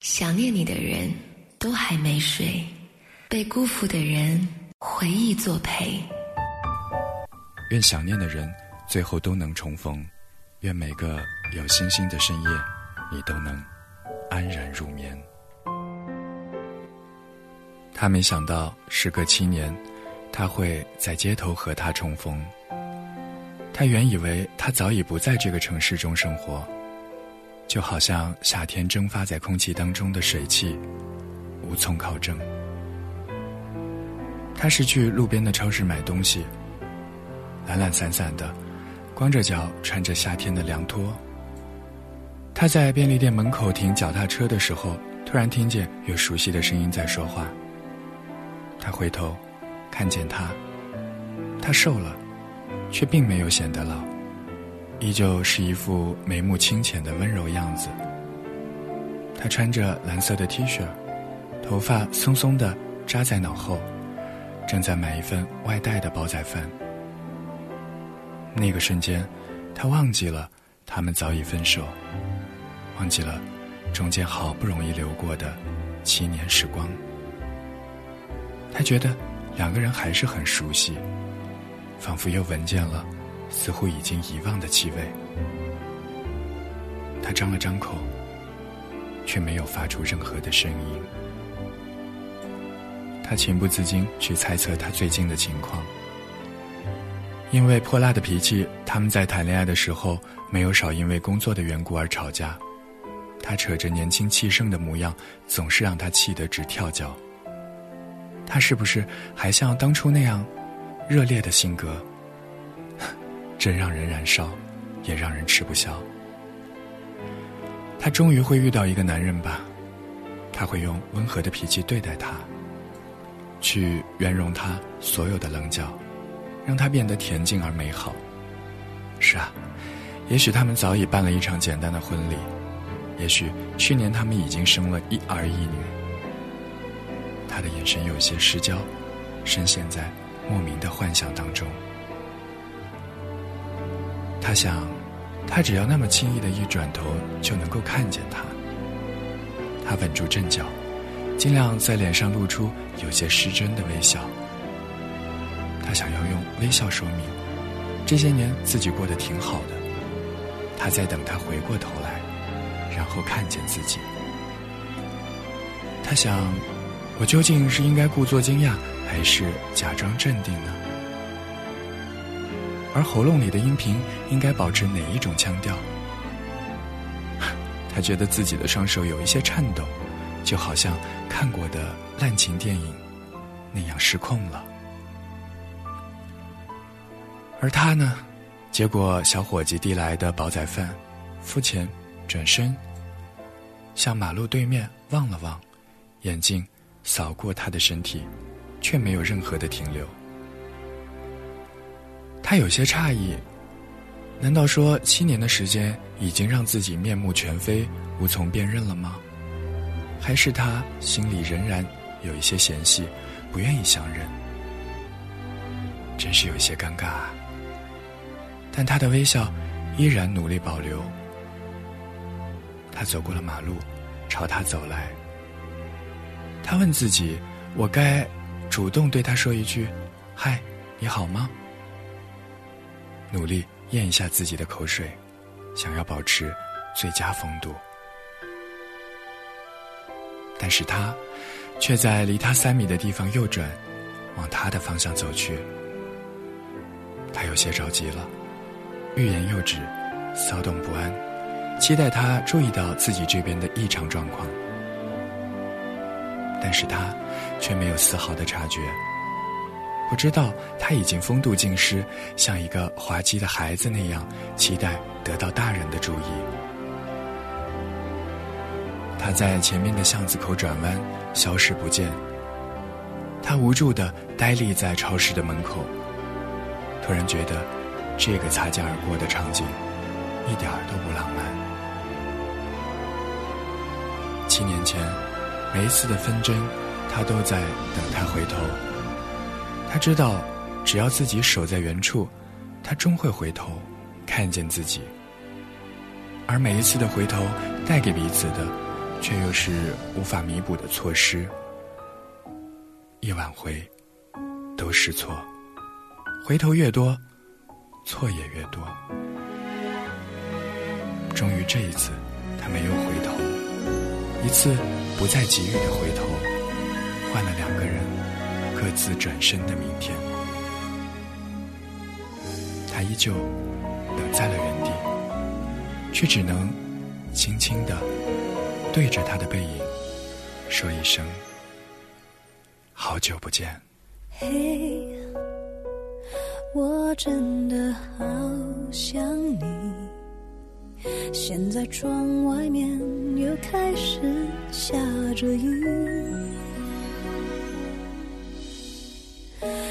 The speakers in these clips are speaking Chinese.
想念你的人都还没睡，被辜负的人回忆作陪。愿想念的人最后都能重逢，愿每个有星星的深夜，你都能安然入眠。他没想到，时隔七年，他会在街头和他重逢。他原以为他早已不在这个城市中生活。就好像夏天蒸发在空气当中的水汽，无从考证。他是去路边的超市买东西，懒懒散散的，光着脚，穿着夏天的凉拖。他在便利店门口停脚踏车的时候，突然听见有熟悉的声音在说话。他回头，看见他，他瘦了，却并没有显得老。依旧是一副眉目清浅的温柔样子。他穿着蓝色的 T 恤，头发松松的扎在脑后，正在买一份外带的煲仔饭。那个瞬间，他忘记了他们早已分手，忘记了中间好不容易流过的七年时光。他觉得两个人还是很熟悉，仿佛又闻见了。似乎已经遗忘的气味，他张了张口，却没有发出任何的声音。他情不自禁去猜测他最近的情况，因为泼辣的脾气，他们在谈恋爱的时候没有少因为工作的缘故而吵架。他扯着年轻气盛的模样，总是让他气得直跳脚。他是不是还像当初那样热烈的性格？真让人燃烧，也让人吃不消。他终于会遇到一个男人吧，他会用温和的脾气对待他，去圆融他所有的棱角，让他变得恬静而美好。是啊，也许他们早已办了一场简单的婚礼，也许去年他们已经生了一儿一女。他的眼神有些失焦，深陷在莫名的幻想当中。他想，他只要那么轻易的一转头，就能够看见他。他稳住阵脚，尽量在脸上露出有些失真的微笑。他想要用微笑说明，这些年自己过得挺好的。他在等他回过头来，然后看见自己。他想，我究竟是应该故作惊讶，还是假装镇定呢？而喉咙里的音频应该保持哪一种腔调？他觉得自己的双手有一些颤抖，就好像看过的滥情电影那样失控了。而他呢，接过小伙计递来的煲仔饭，付钱，转身向马路对面望了望，眼睛扫过他的身体，却没有任何的停留。他有些诧异，难道说七年的时间已经让自己面目全非、无从辨认了吗？还是他心里仍然有一些嫌隙，不愿意相认？真是有些尴尬啊！但他的微笑依然努力保留。他走过了马路，朝他走来。他问自己：我该主动对他说一句“嗨，你好吗？”努力咽一下自己的口水，想要保持最佳风度，但是他却在离他三米的地方右转，往他的方向走去。他有些着急了，欲言又止，骚动不安，期待他注意到自己这边的异常状况，但是他却没有丝毫的察觉。不知道他已经风度尽失，像一个滑稽的孩子那样期待得到大人的注意。他在前面的巷子口转弯，消失不见。他无助的呆立在超市的门口，突然觉得这个擦肩而过的场景一点儿都不浪漫。七年前，每一次的纷争，他都在等他回头。他知道，只要自己守在原处，他终会回头，看见自己。而每一次的回头，带给彼此的，却又是无法弥补的错失。一挽回，都是错，回头越多，错也越多。终于这一次，他没有回头，一次不再给予的回头，换了两个人各自转身的明天。他依旧等在了原地，却只能轻轻地对着他的背影说一声：“好久不见。”嘿，我真的好想你。现在窗外面又开始下着雨，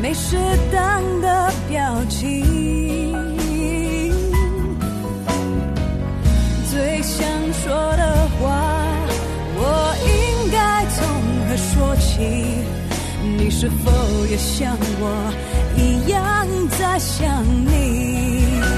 没适当的表情，最想说的话，我应该从何说起？你是否也像我一样在想你？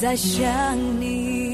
在想你。